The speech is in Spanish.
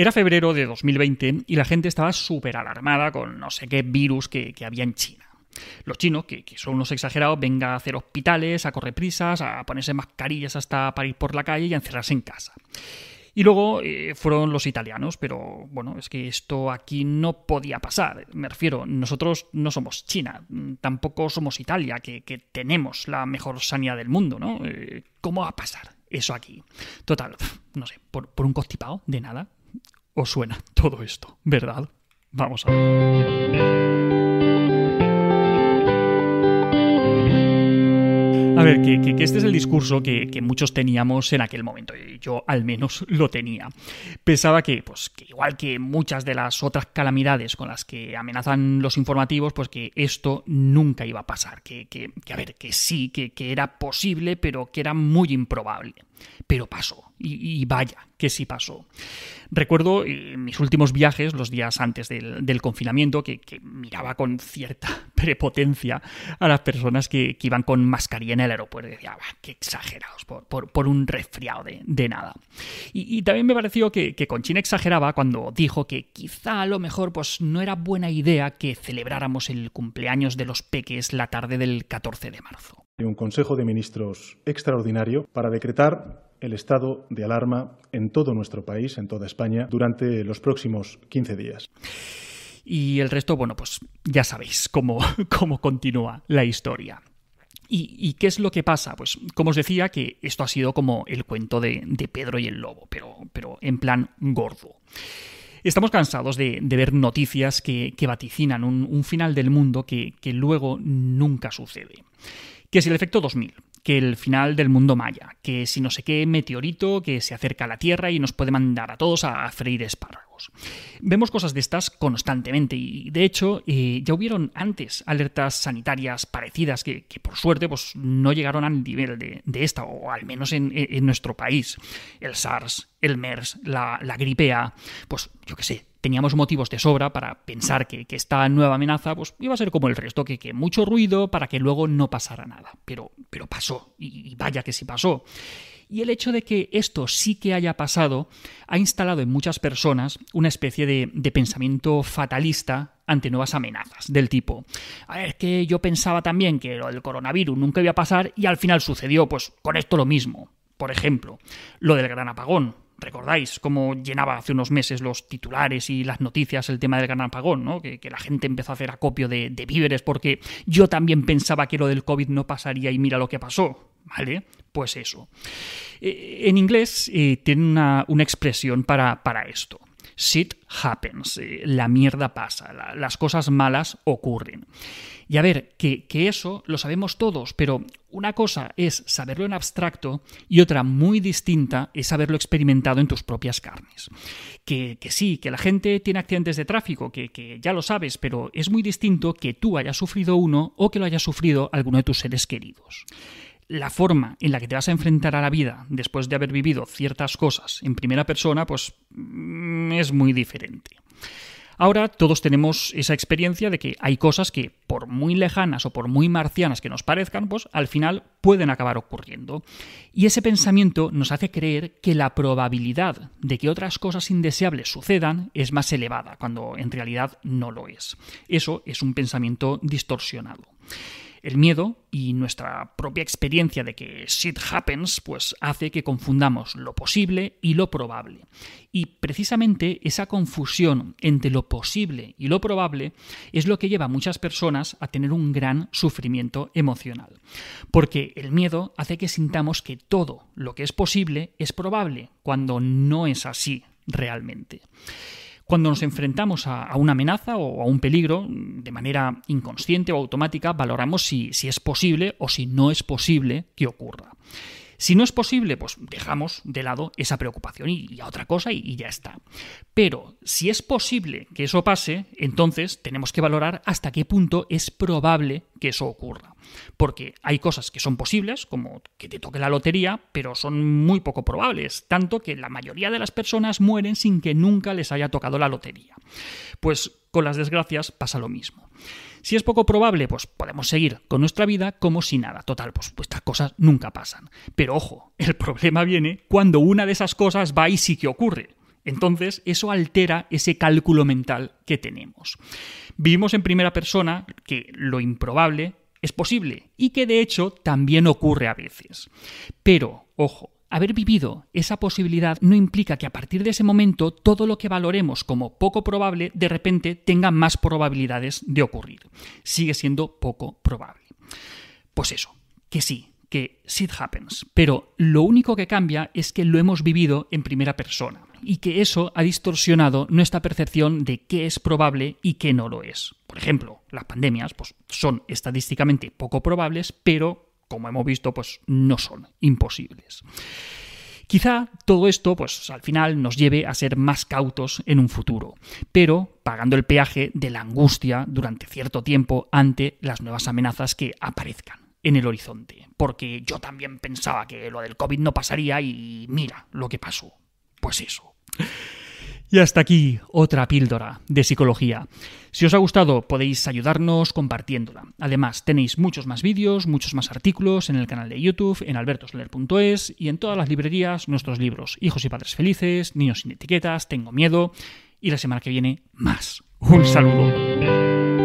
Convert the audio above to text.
Era febrero de 2020 y la gente estaba súper alarmada con no sé qué virus que, había en China. Los chinos, que, son unos exagerados, vengan a hacer hospitales, a correr prisas, a ponerse mascarillas hasta para ir por la calle y a encerrarse en casa. Y luego eh, fueron los italianos, pero bueno, es que esto aquí no podía pasar. Me refiero, nosotros no somos China, tampoco somos Italia, que, tenemos la mejor sanidad del mundo, ¿no? Eh, ¿Cómo va a pasar eso aquí? Total, no sé, por, por un constipado, de nada. ¿Os suena todo esto, verdad? Vamos a ver. A ver, que, este es el discurso que, muchos teníamos en aquel momento, y yo al menos lo tenía. Pensaba que, pues, que igual que muchas de las otras calamidades con las que amenazan los informativos, pues que esto nunca iba a pasar, que, que a ver, que sí, que, era posible, pero que era muy improbable. Pero pasó, y, vaya, que sí pasó. Recuerdo eh, mis últimos viajes, los días antes del, confinamiento, que, miraba con cierta prepotencia a las personas que, iban con mascarilla en el aeropuerto. Decía, qué exagerados, por, un resfriado de, nada. Y, también me pareció que, que Conchina exageraba cuando dijo que quizá a lo mejor pues, no era buena idea que celebráramos el cumpleaños de los peques la tarde del 14 de marzo. Un Consejo de Ministros extraordinario para decretar el estado de alarma en todo nuestro país, en toda España, durante los próximos 15 días. Y el resto, bueno, pues ya sabéis cómo, cómo continúa la historia. ¿Y, qué es lo que pasa? Pues como os decía, que esto ha sido como el cuento de, Pedro y el Lobo, pero, pero en plan gordo. Estamos cansados de, ver noticias que, vaticinan un, final del mundo que, que luego nunca sucede. ¿Qué es el efecto 2000? Que el final del mundo maya, que si no sé qué meteorito que se acerca a la Tierra y nos puede mandar a todos a freír espárragos. Vemos cosas de estas constantemente y de hecho eh, ya hubieron antes alertas sanitarias parecidas que, por suerte pues, no llegaron al nivel de, esta, o al menos en, nuestro país. El SARS, el MERS, la, la gripe A, pues yo qué sé, teníamos motivos de sobra para pensar que, esta nueva amenaza pues, iba a ser como el resto, que, mucho ruido para que luego no pasara nada. Pero, pero pasó, y, vaya que sí pasó. Y el hecho de que esto sí que haya pasado ha instalado en muchas personas una especie de, pensamiento fatalista ante nuevas amenazas, del tipo, a ver, que yo pensaba también que lo del coronavirus nunca iba a pasar y al final sucedió, pues con esto lo mismo. Por ejemplo, lo del gran apagón. ¿Recordáis cómo llenaba hace unos meses los titulares y las noticias el tema del gran apagón? ¿no? Que, la gente empezó a hacer acopio de, víveres porque yo también pensaba que lo del COVID no pasaría y mira lo que pasó. ¿Vale? Pues eso. Eh, en inglés eh, tiene una, expresión para, para esto. Shit happens. Eh, la mierda pasa. las cosas malas ocurren. Y a ver, que, eso lo sabemos todos, pero una cosa es saberlo en abstracto y otra muy distinta es haberlo experimentado en tus propias carnes. Que, sí, que la gente tiene accidentes de tráfico, que, que, ya lo sabes, pero es muy distinto que tú hayas sufrido uno o que lo hayas sufrido alguno de tus seres queridos. La forma en la que te vas a enfrentar a la vida después de haber vivido ciertas cosas en primera persona, pues es muy diferente. Ahora todos tenemos esa experiencia de que hay cosas que, por muy lejanas o por muy marcianas que nos parezcan, pues al final pueden acabar ocurriendo. Y ese pensamiento nos hace creer que la probabilidad de que otras cosas indeseables sucedan es más elevada, cuando en realidad no lo es. Eso es un pensamiento distorsionado. El miedo y nuestra propia experiencia de que shit happens, pues hace que confundamos lo posible y lo probable. Y precisamente esa confusión entre lo posible y lo probable es lo que lleva a muchas personas a tener un gran sufrimiento emocional. Porque el miedo hace que sintamos que todo lo que es posible es probable, cuando no es así realmente. Cuando nos enfrentamos a, una amenaza o a un peligro, de manera inconsciente o automática, valoramos si, es posible o si no es posible que ocurra. Si no es posible, pues dejamos de lado esa preocupación y, a otra cosa y, ya está. Pero si es posible que eso pase, entonces tenemos que valorar hasta qué punto es probable que eso ocurra. Porque hay cosas que son posibles, como que te toque la lotería, pero son muy poco probables, tanto que la mayoría de las personas mueren sin que nunca les haya tocado la lotería. Pues con las desgracias pasa lo mismo. Si es poco probable, pues podemos seguir con nuestra vida como si nada. Total, pues, estas cosas nunca pasan. Pero ojo, el problema viene cuando una de esas cosas va y sí que ocurre. Entonces, eso altera ese cálculo mental que tenemos. Vivimos en primera persona que lo improbable es posible y que de hecho también ocurre a veces. Pero, ojo, Haber vivido esa posibilidad no implica que a partir de ese momento todo lo que valoremos como poco probable de repente tenga más probabilidades de ocurrir. Sigue siendo poco probable. Pues eso, que sí, que shit happens, pero lo único que cambia es que lo hemos vivido en primera persona y que eso ha distorsionado nuestra percepción de qué es probable y qué no lo es. Por ejemplo, las pandemias pues, son estadísticamente poco probables, pero como hemos visto, pues no son imposibles. Quizá todo esto, pues al final nos lleve a ser más cautos en un futuro, pero pagando el peaje de la angustia durante cierto tiempo ante las nuevas amenazas que aparezcan en el horizonte. Porque yo también pensaba que lo del COVID no pasaría y mira lo que pasó. Pues eso. Y hasta aquí otra píldora de psicología. Si os ha gustado podéis ayudarnos compartiéndola. Además tenéis muchos más vídeos, muchos más artículos en el canal de YouTube, en albertosoler.es y en todas las librerías nuestros libros Hijos y Padres Felices, Niños sin Etiquetas, Tengo Miedo y la semana que viene más. Un saludo.